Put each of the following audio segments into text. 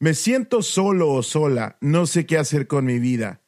Me siento solo o sola, no sé qué hacer con mi vida.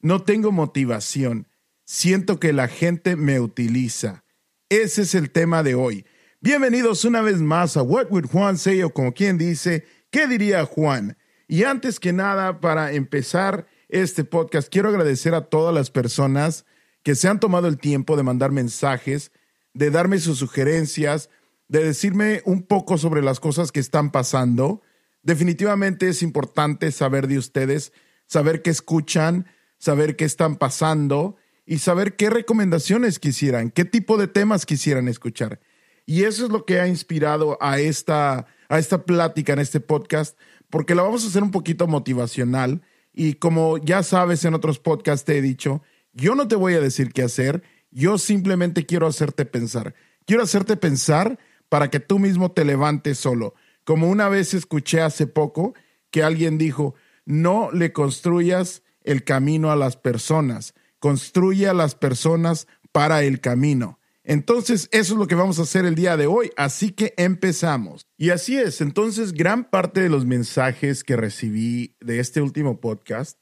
No tengo motivación. Siento que la gente me utiliza. Ese es el tema de hoy. Bienvenidos una vez más a What Would Juan Say o como quien dice, ¿qué diría Juan? Y antes que nada, para empezar este podcast, quiero agradecer a todas las personas que se han tomado el tiempo de mandar mensajes, de darme sus sugerencias, de decirme un poco sobre las cosas que están pasando definitivamente es importante saber de ustedes, saber qué escuchan, saber qué están pasando y saber qué recomendaciones quisieran, qué tipo de temas quisieran escuchar. Y eso es lo que ha inspirado a esta, a esta plática en este podcast, porque la vamos a hacer un poquito motivacional. Y como ya sabes, en otros podcasts te he dicho, yo no te voy a decir qué hacer, yo simplemente quiero hacerte pensar. Quiero hacerte pensar para que tú mismo te levantes solo. Como una vez escuché hace poco que alguien dijo, no le construyas el camino a las personas, construye a las personas para el camino. Entonces, eso es lo que vamos a hacer el día de hoy, así que empezamos. Y así es, entonces gran parte de los mensajes que recibí de este último podcast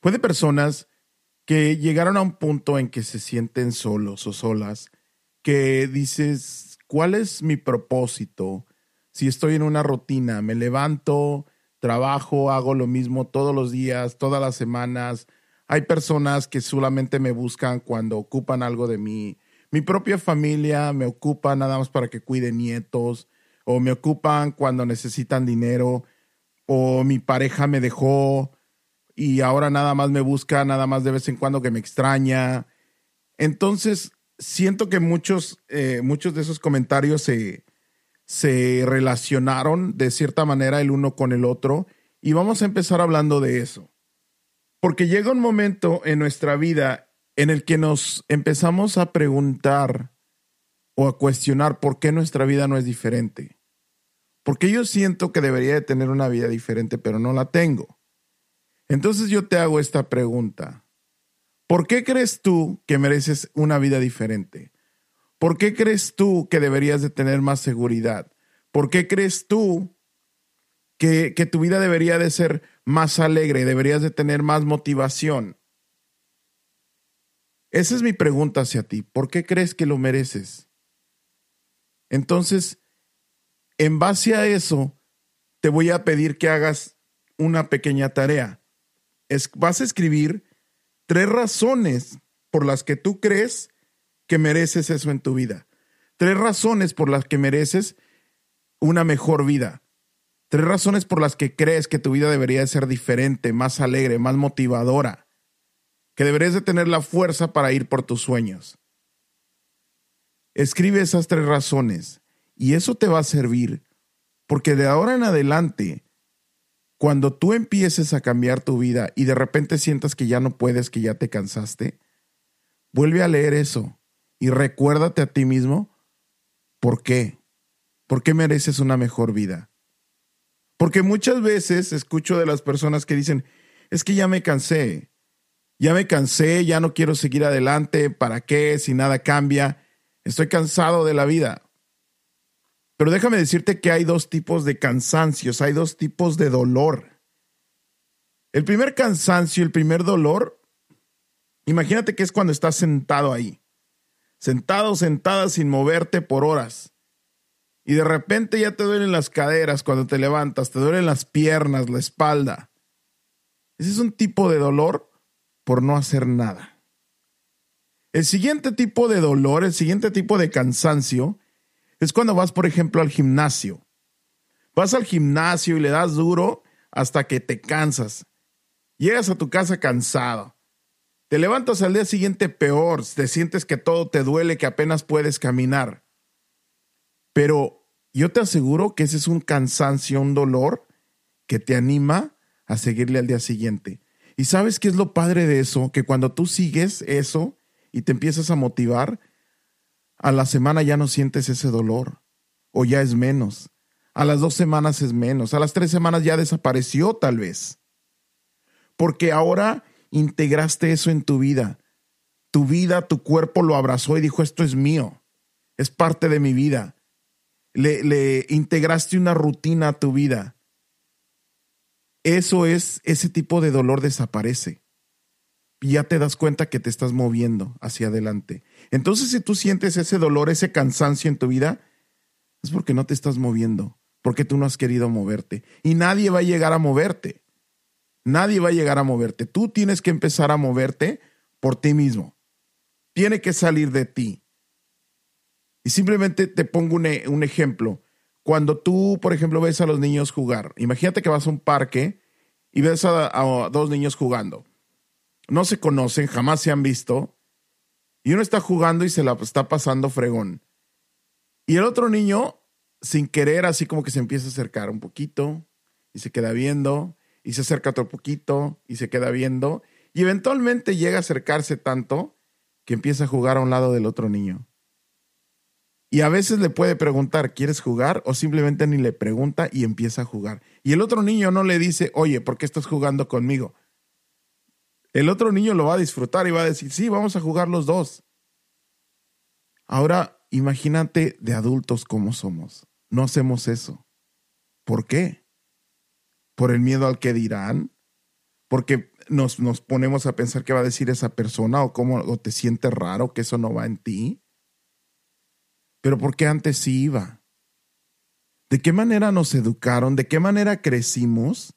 fue de personas que llegaron a un punto en que se sienten solos o solas, que dices, ¿cuál es mi propósito? Si estoy en una rutina, me levanto, trabajo, hago lo mismo todos los días, todas las semanas. Hay personas que solamente me buscan cuando ocupan algo de mí. Mi propia familia me ocupa nada más para que cuide nietos, o me ocupan cuando necesitan dinero, o mi pareja me dejó y ahora nada más me busca, nada más de vez en cuando que me extraña. Entonces, siento que muchos, eh, muchos de esos comentarios se, se relacionaron de cierta manera el uno con el otro y vamos a empezar hablando de eso. Porque llega un momento en nuestra vida en el que nos empezamos a preguntar o a cuestionar por qué nuestra vida no es diferente. Porque yo siento que debería de tener una vida diferente, pero no la tengo. Entonces yo te hago esta pregunta. ¿Por qué crees tú que mereces una vida diferente? ¿Por qué crees tú que deberías de tener más seguridad? ¿Por qué crees tú que, que tu vida debería de ser más alegre, deberías de tener más motivación? Esa es mi pregunta hacia ti. ¿Por qué crees que lo mereces? Entonces, en base a eso, te voy a pedir que hagas una pequeña tarea. Vas a escribir tres razones por las que tú crees que mereces eso en tu vida. Tres razones por las que mereces una mejor vida. Tres razones por las que crees que tu vida debería ser diferente, más alegre, más motivadora. Que deberías de tener la fuerza para ir por tus sueños. Escribe esas tres razones y eso te va a servir porque de ahora en adelante, cuando tú empieces a cambiar tu vida y de repente sientas que ya no puedes, que ya te cansaste, vuelve a leer eso y recuérdate a ti mismo por qué. ¿Por qué mereces una mejor vida? Porque muchas veces escucho de las personas que dicen, es que ya me cansé, ya me cansé, ya no quiero seguir adelante, ¿para qué? Si nada cambia, estoy cansado de la vida. Pero déjame decirte que hay dos tipos de cansancios, hay dos tipos de dolor. El primer cansancio, el primer dolor, imagínate que es cuando estás sentado ahí sentado, sentada sin moverte por horas. Y de repente ya te duelen las caderas cuando te levantas, te duelen las piernas, la espalda. Ese es un tipo de dolor por no hacer nada. El siguiente tipo de dolor, el siguiente tipo de cansancio, es cuando vas, por ejemplo, al gimnasio. Vas al gimnasio y le das duro hasta que te cansas. Llegas a tu casa cansado. Te levantas al día siguiente peor, te sientes que todo te duele, que apenas puedes caminar. Pero yo te aseguro que ese es un cansancio, un dolor que te anima a seguirle al día siguiente. ¿Y sabes qué es lo padre de eso? Que cuando tú sigues eso y te empiezas a motivar, a la semana ya no sientes ese dolor o ya es menos. A las dos semanas es menos. A las tres semanas ya desapareció tal vez. Porque ahora integraste eso en tu vida. Tu vida, tu cuerpo lo abrazó y dijo, esto es mío, es parte de mi vida. Le, integraste una rutina a tu vida. eso es, ese tipo de dolor desaparece. Y ya te das cuenta que te estás moviendo hacia adelante. Entonces, si tú sientes ese dolor, ese cansancio en tu vida, es porque no te estás moviendo, porque tú no has querido moverte. Y nadie va a llegar a moverte. Nadie va a llegar a moverte. Tú tienes que empezar a moverte por ti mismo. Tiene que salir de ti. Y simplemente te pongo un, e, ejemplo. Cuando tú, por ejemplo, ves a los niños jugar, imagínate que vas a un parque y ves a, dos niños jugando. No se conocen, jamás se han visto, y uno está jugando y se la está pasando fregón. Y el otro niño, sin querer, así como que se empieza a acercar un poquito y se queda viendo, y se acerca otro poquito y se queda viendo, y eventualmente llega a acercarse tanto que empieza a jugar a un lado del otro niño. Y a veces le puede preguntar, ¿quieres jugar? O simplemente ni le pregunta y empieza a jugar. Y el otro niño no le dice, oye, ¿por qué estás jugando conmigo? El otro niño lo va a disfrutar y va a decir, sí, vamos a jugar los dos. Ahora, imagínate de adultos cómo somos. No hacemos eso. ¿Por qué? ¿Por el miedo al que dirán? ¿Porque nos, nos ponemos a pensar qué va a decir esa persona o cómo o te sientes raro que eso no va en ti? pero porque antes sí iba. ¿De qué manera nos educaron? ¿De qué manera crecimos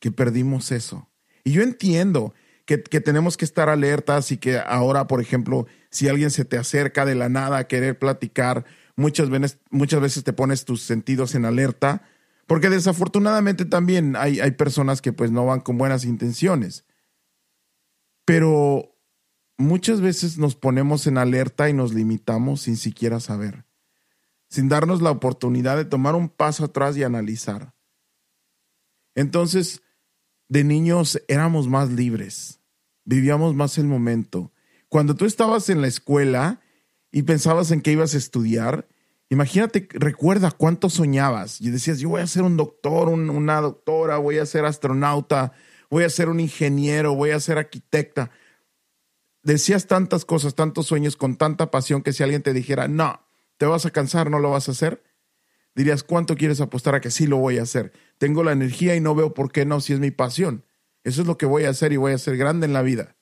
que perdimos eso? Y yo entiendo que, tenemos que estar alertas y que ahora, por ejemplo, si alguien se te acerca de la nada a querer platicar, muchas veces, muchas veces te pones tus sentidos en alerta, porque desafortunadamente también hay, hay personas que pues no van con buenas intenciones. Pero muchas veces nos ponemos en alerta y nos limitamos sin siquiera saber, sin darnos la oportunidad de tomar un paso atrás y analizar. Entonces, de niños éramos más libres, vivíamos más el momento. Cuando tú estabas en la escuela y pensabas en qué ibas a estudiar, imagínate, recuerda cuánto soñabas y decías, yo voy a ser un doctor, una doctora, voy a ser astronauta, voy a ser un ingeniero, voy a ser arquitecta decías tantas cosas, tantos sueños con tanta pasión que si alguien te dijera, no, te vas a cansar, no lo vas a hacer, dirías, ¿cuánto quieres apostar a que sí lo voy a hacer? Tengo la energía y no veo por qué no, si es mi pasión. Eso es lo que voy a hacer y voy a ser grande en la vida.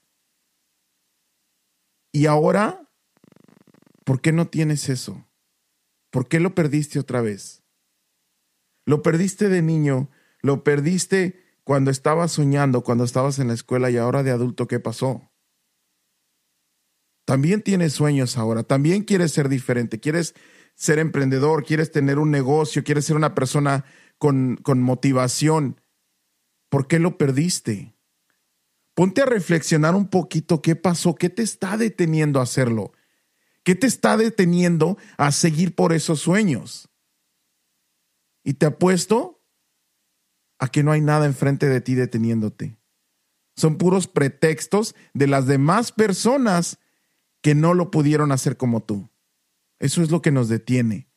Y ahora, ¿por qué no tienes eso? ¿Por qué lo perdiste otra vez? Lo perdiste de niño, lo perdiste cuando estabas soñando, cuando estabas en la escuela y ahora de adulto, ¿qué pasó? También tienes sueños ahora, también quieres ser diferente, quieres ser emprendedor, quieres tener un negocio, quieres ser una persona con, con motivación. ¿Por qué lo perdiste? Ponte a reflexionar un poquito qué pasó, qué te está deteniendo a hacerlo, qué te está deteniendo a seguir por esos sueños. Y te apuesto a que no hay nada enfrente de ti deteniéndote. Son puros pretextos de las demás personas que no lo pudieron hacer como tú. Eso es lo que nos detiene.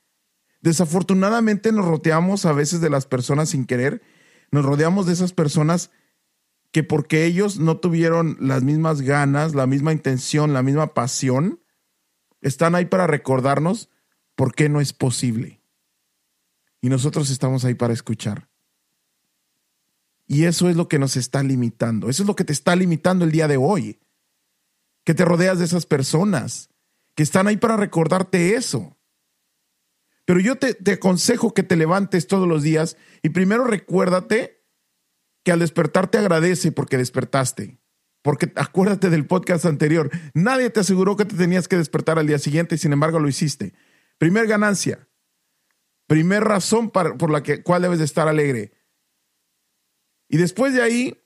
Desafortunadamente nos rodeamos a veces de las personas sin querer, nos rodeamos de esas personas que porque ellos no tuvieron las mismas ganas, la misma intención, la misma pasión, están ahí para recordarnos por qué no es posible. Y nosotros estamos ahí para escuchar. Y eso es lo que nos está limitando. Eso es lo que te está limitando el día de hoy que te rodeas de esas personas que están ahí para recordarte eso. Pero yo te, aconsejo que te levantes todos los días y primero recuérdate que al despertar te agradece porque despertaste. Porque acuérdate del podcast anterior, nadie te aseguró que te tenías que despertar al día siguiente y sin embargo lo hiciste. Primer ganancia, primer razón por la que, cual debes de estar alegre. Y después de ahí,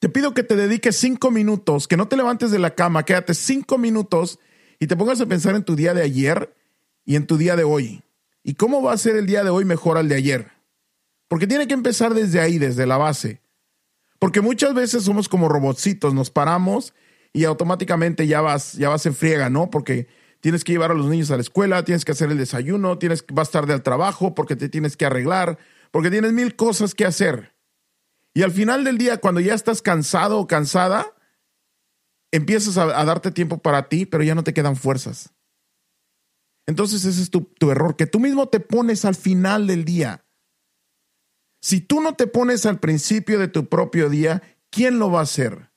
te pido que te dediques cinco minutos, que no te levantes de la cama, quédate cinco minutos y te pongas a pensar en tu día de ayer y en tu día de hoy. ¿Y cómo va a ser el día de hoy mejor al de ayer? Porque tiene que empezar desde ahí, desde la base. Porque muchas veces somos como robotcitos, nos paramos y automáticamente ya vas, ya vas en friega, ¿no? Porque tienes que llevar a los niños a la escuela, tienes que hacer el desayuno, tienes, vas tarde al trabajo porque te tienes que arreglar, porque tienes mil cosas que hacer. Y al final del día, cuando ya estás cansado o cansada, empiezas a, darte tiempo para ti, pero ya no te quedan fuerzas. Entonces ese es tu, tu error, que tú mismo te pones al final del día. Si tú no te pones al principio de tu propio día, ¿quién lo va a hacer?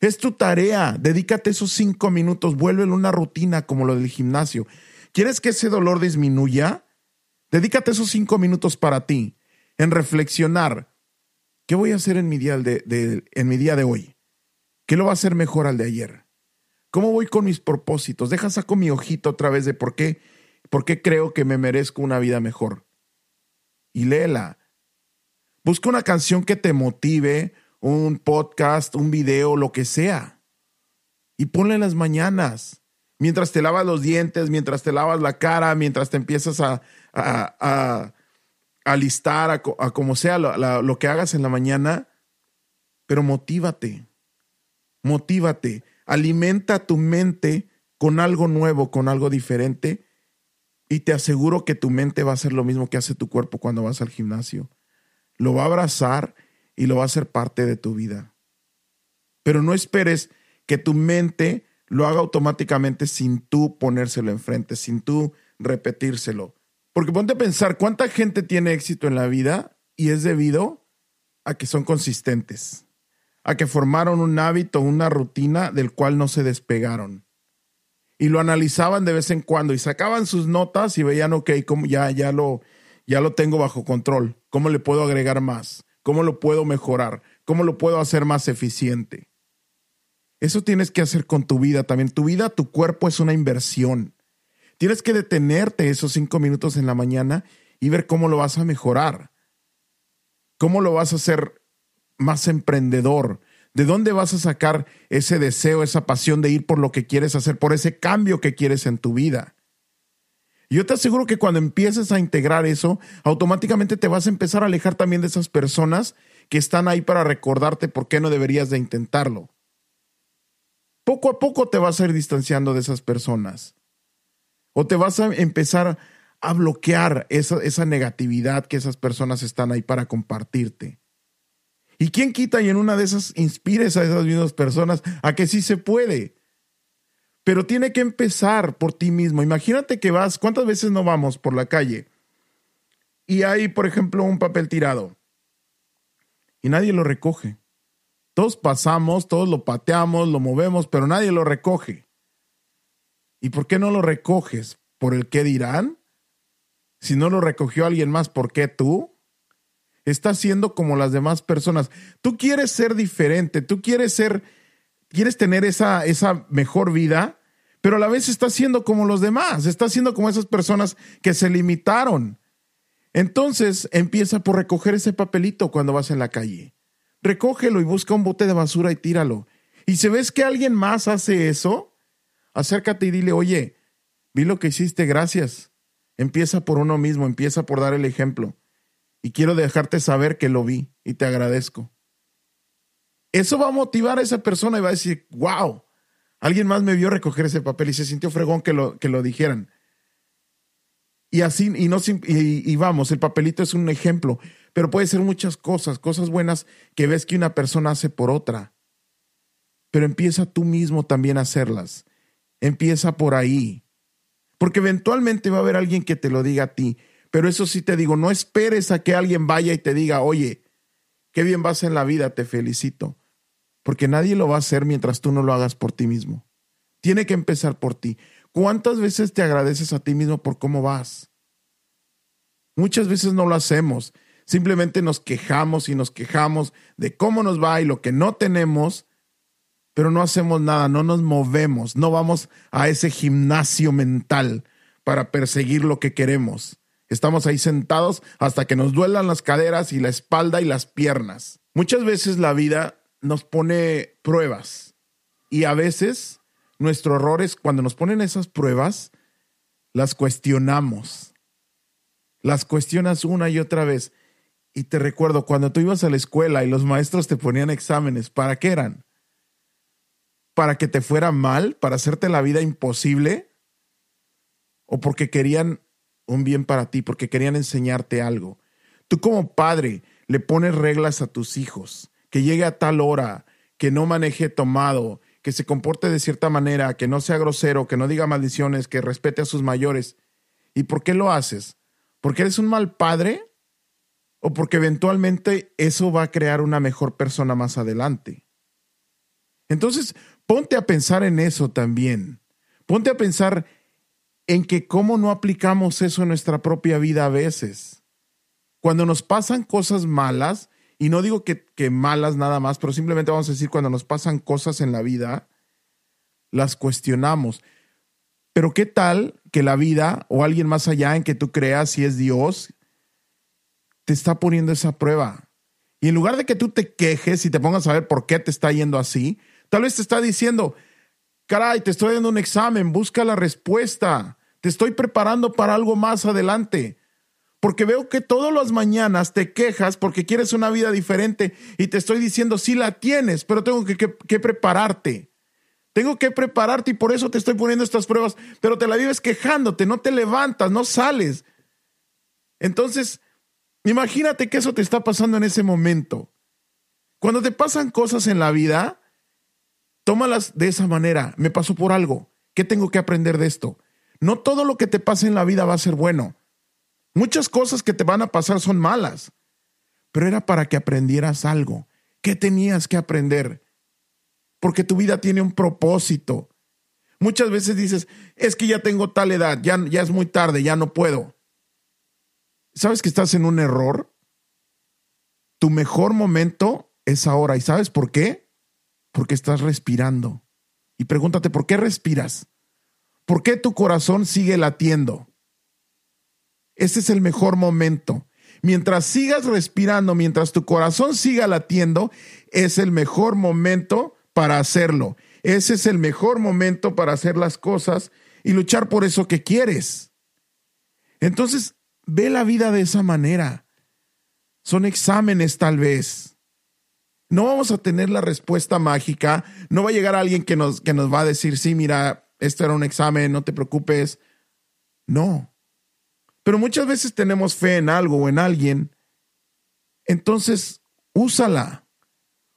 Es tu tarea, dedícate esos cinco minutos, vuélvelo una rutina como lo del gimnasio. ¿Quieres que ese dolor disminuya? Dedícate esos cinco minutos para ti, en reflexionar. ¿Qué voy a hacer en mi día de, en mi día de hoy? ¿Qué lo va a hacer mejor al de ayer? ¿Cómo voy con mis propósitos? Deja saco mi ojito otra vez de por qué, por qué creo que me merezco una vida mejor y léela. Busca una canción que te motive, un podcast, un video, lo que sea. Y ponla en las mañanas. Mientras te lavas los dientes, mientras te lavas la cara, mientras te empiezas a, a, a, a, como sea lo, lo que hagas en la mañana. Pero motívate. Motívate. Alimenta tu mente con algo nuevo, con algo diferente y te aseguro que tu mente va a hacer lo mismo que hace tu cuerpo cuando vas al gimnasio. Lo va a abrazar y lo va a hacer parte de tu vida. Pero no esperes que tu mente lo haga automáticamente sin tú ponérselo enfrente, sin tú repetírselo. Porque ponte a pensar, ¿cuánta gente tiene éxito en la vida? Y es debido a que son consistentes, a que formaron un hábito, una rutina del cual no se despegaron y lo analizaban de vez en cuando y sacaban sus notas y veían, ok, como ya, ya, lo, ya lo tengo bajo control. ¿Cómo le puedo agregar más? ¿Cómo lo puedo mejorar? ¿Cómo lo puedo hacer más eficiente? Eso tienes que hacer con tu vida también. Tu vida, tu cuerpo es una inversión. Tienes que detenerte esos cinco minutos en la mañana y ver cómo lo vas a mejorar. ¿Cómo lo vas a hacer más emprendedor? ¿De dónde vas a sacar ese deseo, esa pasión de ir por lo que quieres hacer, por ese cambio que quieres en tu vida? Yo te aseguro que cuando empieces a integrar eso, automáticamente te vas a empezar a alejar también de esas personas que están ahí para recordarte por qué no deberías de intentarlo. Poco a poco te vas a ir distanciando de esas personas. O te vas a empezar a bloquear esa, esa negatividad que esas personas están ahí para compartirte. ¿Y quién quita y en una de esas inspires a esas mismas personas a que sí se puede? Pero tiene que empezar por ti mismo. Imagínate que vas, ¿cuántas veces no vamos por la calle? Y hay, por ejemplo, un papel tirado. Y nadie lo recoge. Todos pasamos, todos lo pateamos, lo movemos, pero nadie lo recoge. ¿Y por qué no lo recoges? ¿Por el qué dirán? Si no lo recogió alguien más, ¿por qué tú? Estás siendo como las demás personas. Tú quieres ser diferente, tú quieres ser, quieres tener esa, esa mejor vida, pero a la vez estás siendo como los demás, estás siendo como esas personas que se limitaron. Entonces empieza por recoger ese papelito cuando vas en la calle. Recógelo y busca un bote de basura y tíralo. Y si ves que alguien más hace eso, acércate y dile, oye, vi lo que hiciste, gracias. Empieza por uno mismo, empieza por dar el ejemplo y quiero dejarte saber que lo vi y te agradezco. Eso va a motivar a esa persona y va a decir, wow, alguien más me vio recoger ese papel y se sintió fregón que lo, que lo dijeran. Y así, y, no, y, y vamos, el papelito es un ejemplo, pero puede ser muchas cosas, cosas buenas que ves que una persona hace por otra. Pero empieza tú mismo también a hacerlas. Empieza por ahí. Porque eventualmente va a haber alguien que te lo diga a ti. Pero eso sí te digo, no esperes a que alguien vaya y te diga, oye, qué bien vas en la vida, te felicito. Porque nadie lo va a hacer mientras tú no lo hagas por ti mismo. Tiene que empezar por ti. ¿Cuántas veces te agradeces a ti mismo por cómo vas? Muchas veces no lo hacemos. Simplemente nos quejamos y nos quejamos de cómo nos va y lo que no tenemos, pero no hacemos nada, no nos movemos, no vamos a ese gimnasio mental para perseguir lo que queremos. Estamos ahí sentados hasta que nos duelan las caderas y la espalda y las piernas. Muchas veces la vida nos pone pruebas y a veces nuestro error es cuando nos ponen esas pruebas, las cuestionamos. Las cuestionas una y otra vez. Y te recuerdo, cuando tú ibas a la escuela y los maestros te ponían exámenes, ¿para qué eran? ¿Para que te fuera mal? ¿Para hacerte la vida imposible? ¿O porque querían un bien para ti, porque querían enseñarte algo. Tú como padre le pones reglas a tus hijos, que llegue a tal hora, que no maneje tomado, que se comporte de cierta manera, que no sea grosero, que no diga maldiciones, que respete a sus mayores. ¿Y por qué lo haces? ¿Porque eres un mal padre? o porque eventualmente eso va a crear una mejor persona más adelante. Entonces, ponte a pensar en eso también. Ponte a pensar en que cómo no aplicamos eso en nuestra propia vida a veces. Cuando nos pasan cosas malas, y no digo que, malas nada más, pero simplemente vamos a decir cuando nos pasan cosas en la vida, las cuestionamos. Pero ¿qué tal que la vida o alguien más allá en que tú creas, si es Dios, te está poniendo esa prueba? Y en lugar de que tú te quejes y te pongas a ver por qué te está yendo así, tal vez te está diciendo, caray, te estoy dando un examen, busca la respuesta, te estoy preparando para algo más adelante. Porque veo que todas las mañanas te quejas porque quieres una vida diferente y te estoy diciendo, sí la tienes, pero tengo que, que prepararte. Tengo que prepararte y por eso te estoy poniendo estas pruebas, pero te la vives quejándote, no te levantas, no sales. Entonces, imagínate que eso te está pasando en ese momento. Cuando te pasan cosas en la vida, tómalas de esa manera. Me pasó por algo. ¿Qué tengo que aprender de esto? No todo lo que te pase en la vida va a ser bueno. Muchas cosas que te van a pasar son malas, pero era para que aprendieras algo. ¿Qué tenías que aprender? porque tu vida tiene un propósito. Muchas veces dices, es que ya tengo tal edad, ya, ya es muy tarde, ya no puedo. ¿Sabes que estás en un error? Tu mejor momento es ahora. ¿Y sabes por qué? Porque estás respirando. Y pregúntate, ¿por qué respiras? ¿Por qué tu corazón sigue latiendo? Ese es el mejor momento. Mientras sigas respirando, mientras tu corazón siga latiendo, es el mejor momento para hacerlo. Ese es el mejor momento para hacer las cosas y luchar por eso que quieres. Entonces, ve la vida de esa manera. Son exámenes tal vez. No vamos a tener la respuesta mágica. No va a llegar alguien que nos, que nos va a decir, sí, mira, esto era un examen, no te preocupes. No. Pero muchas veces tenemos fe en algo o en alguien. Entonces, úsala.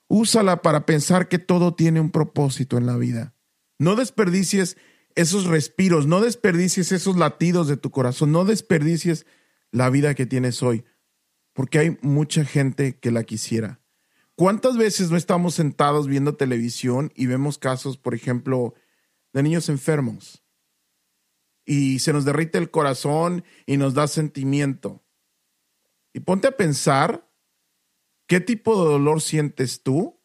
Úsala para pensar que todo tiene un propósito en la vida. No desperdicies esos respiros, no desperdicies esos latidos de tu corazón, no desperdicies la vida que tienes hoy, porque hay mucha gente que la quisiera. ¿Cuántas veces no estamos sentados viendo televisión y vemos casos, por ejemplo, de niños enfermos? Y se nos derrite el corazón y nos da sentimiento. Y ponte a pensar ¿Qué tipo de dolor sientes tú?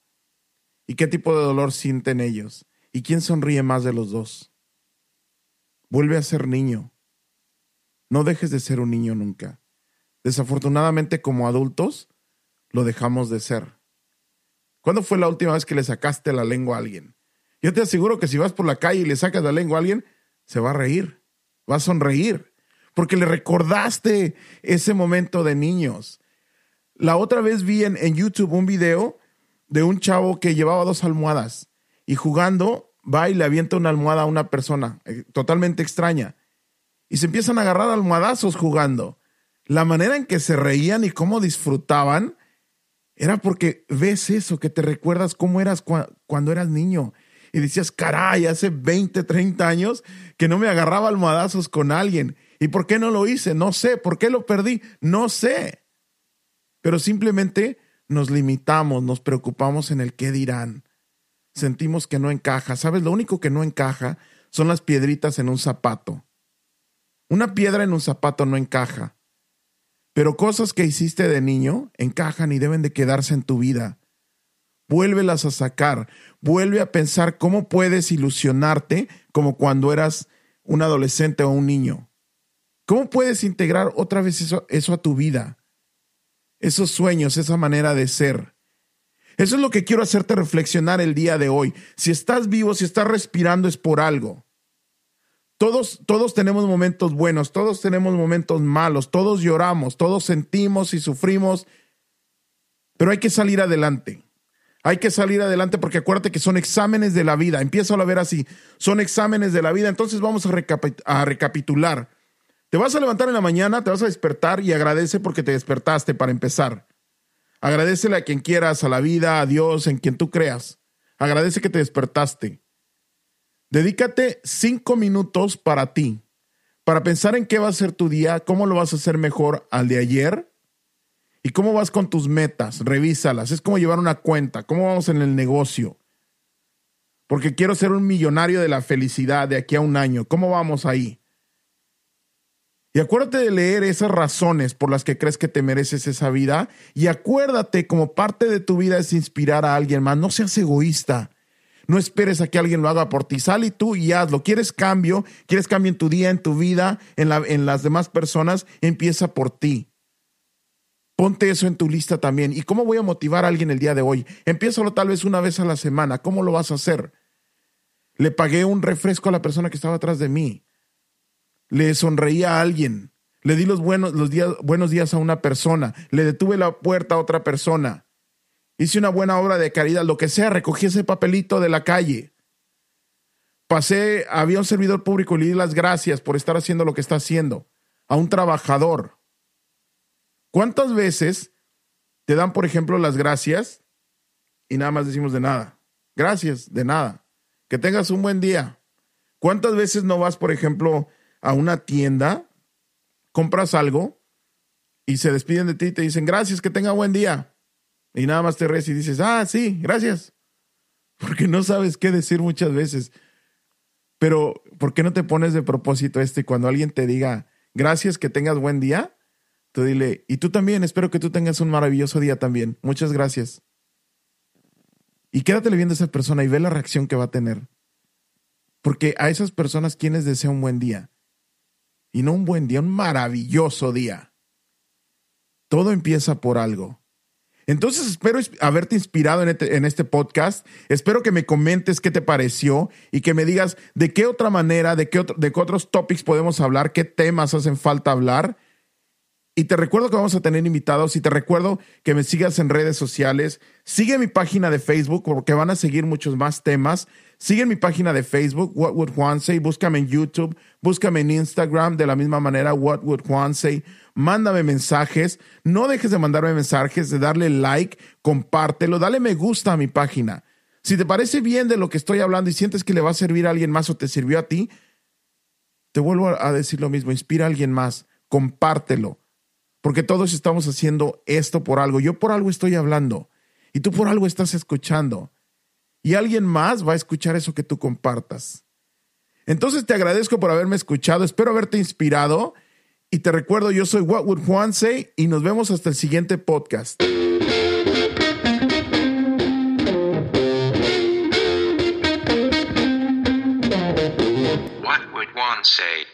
¿Y qué tipo de dolor sienten ellos? ¿Y quién sonríe más de los dos? Vuelve a ser niño. No dejes de ser un niño nunca. Desafortunadamente como adultos, lo dejamos de ser. ¿Cuándo fue la última vez que le sacaste la lengua a alguien? Yo te aseguro que si vas por la calle y le sacas la lengua a alguien, se va a reír, va a sonreír, porque le recordaste ese momento de niños. La otra vez vi en, YouTube un video de un chavo que llevaba dos almohadas y jugando va y le avienta una almohada a una persona eh, totalmente extraña y se empiezan a agarrar almohadazos jugando. La manera en que se reían y cómo disfrutaban era porque ves eso, que te recuerdas cómo eras cuando eras niño y decías, caray, hace 20, 30 años que no me agarraba almohadazos con alguien. ¿Y por qué no lo hice? No sé. ¿Por qué lo perdí? No sé pero simplemente nos limitamos, nos preocupamos en el qué dirán. Sentimos que no encaja. ¿Sabes? Lo único que no encaja son las piedritas en un zapato. Una piedra en un zapato no encaja. Pero cosas que hiciste de niño encajan y deben de quedarse en tu vida. Vuélvelas a sacar. Vuelve a pensar cómo puedes ilusionarte como cuando eras un adolescente o un niño. ¿Cómo puedes integrar otra vez eso, eso a tu vida? esos sueños, esa manera de ser. Eso es lo que quiero hacerte reflexionar el día de hoy. Si estás vivo, si estás respirando, es por algo. Todos, todos tenemos momentos buenos, todos tenemos momentos malos, todos lloramos, todos sentimos y sufrimos, pero hay que salir adelante. Hay que salir adelante porque acuérdate que son exámenes de la vida. Empieza a ver así. Son exámenes de la vida. Entonces vamos a, a recapitular. Te vas a levantar en la mañana, te vas a despertar y agradece porque te despertaste para empezar. Agradecele a quien quieras, a la vida, a Dios, en quien tú creas. Agradece que te despertaste. Dedícate cinco minutos para ti, para pensar en qué va a ser tu día, cómo lo vas a hacer mejor al de ayer. ¿Y cómo vas con tus metas? Revísalas. Es como llevar una cuenta. ¿Cómo vamos en el negocio? Porque quiero ser un millonario de la felicidad de aquí a un año. ¿Cómo vamos ahí? Y acuérdate de leer esas razones por las que crees que te mereces esa vida. Y acuérdate como parte de tu vida es inspirar a alguien más. No seas egoísta. No esperes a que alguien lo haga por ti. Sal y tú y hazlo. ¿Quieres cambio? ¿Quieres cambio en tu día, en tu vida, en, la, en las demás personas? Empieza por ti. Ponte eso en tu lista también. ¿Y cómo voy a motivar a alguien el día de hoy? Empiézalo tal vez una vez a la semana. ¿Cómo lo vas a hacer? Le pagué un refresco a la persona que estaba atrás de mí le sonreí a alguien, le di los buenos, días, buenos días a una persona, le detuve la puerta a otra persona, hice una buena obra de caridad, lo que sea, recogí ese papelito de la calle. Pasé, había un servidor público y le di las gracias por estar haciendo lo que está haciendo, a un trabajador. ¿Cuántas veces te dan, por ejemplo, las gracias y nada más decimos de nada? Gracias, de nada. Que tengas un buen día. ¿Cuántas veces no vas, por ejemplo, a una tienda, compras algo y se despiden de ti y te dicen gracias, que tenga buen día. Y nada más te res y dices, ah, sí, gracias. Porque no sabes qué decir muchas veces. Pero, ¿por qué no te pones de propósito este cuando alguien te diga, gracias, que tengas buen día? Tú dile, y tú también, espero que tú tengas un maravilloso día también. Muchas gracias. Y quédatele viendo a esa persona y ve la reacción que va a tener. Porque a esas personas, quienes desean un buen día? y no un buen día, un maravilloso día. Todo empieza por algo. Entonces espero haberte inspirado en este, en este, podcast. Espero que me comentes qué te pareció y que me digas de qué otra manera, de qué, de qué otros topics podemos hablar, qué temas hacen falta hablar. Y te recuerdo que vamos a tener invitados y te recuerdo que me sigas en redes sociales. Sigue mi página de Facebook porque van a seguir muchos más temas. Sigue mi página de Facebook, What Would Juan Say. Búscame en YouTube, búscame en Instagram de la misma manera, What Would Juan Say. Mándame mensajes. No dejes de mandarme mensajes, de darle like, compártelo, dale me gusta a mi página. Si te parece bien de lo que estoy hablando y sientes que le va a servir a alguien más o te sirvió a ti, te vuelvo a decir lo mismo, inspira a alguien más, compártelo. Porque todos estamos haciendo esto por algo. Yo por algo estoy hablando y tú por algo estás escuchando y alguien más va a escuchar eso que tú compartas. Entonces te agradezco por haberme escuchado, espero haberte inspirado y te recuerdo, yo soy What Would Juan Say y nos vemos hasta el siguiente podcast. What would Juan say?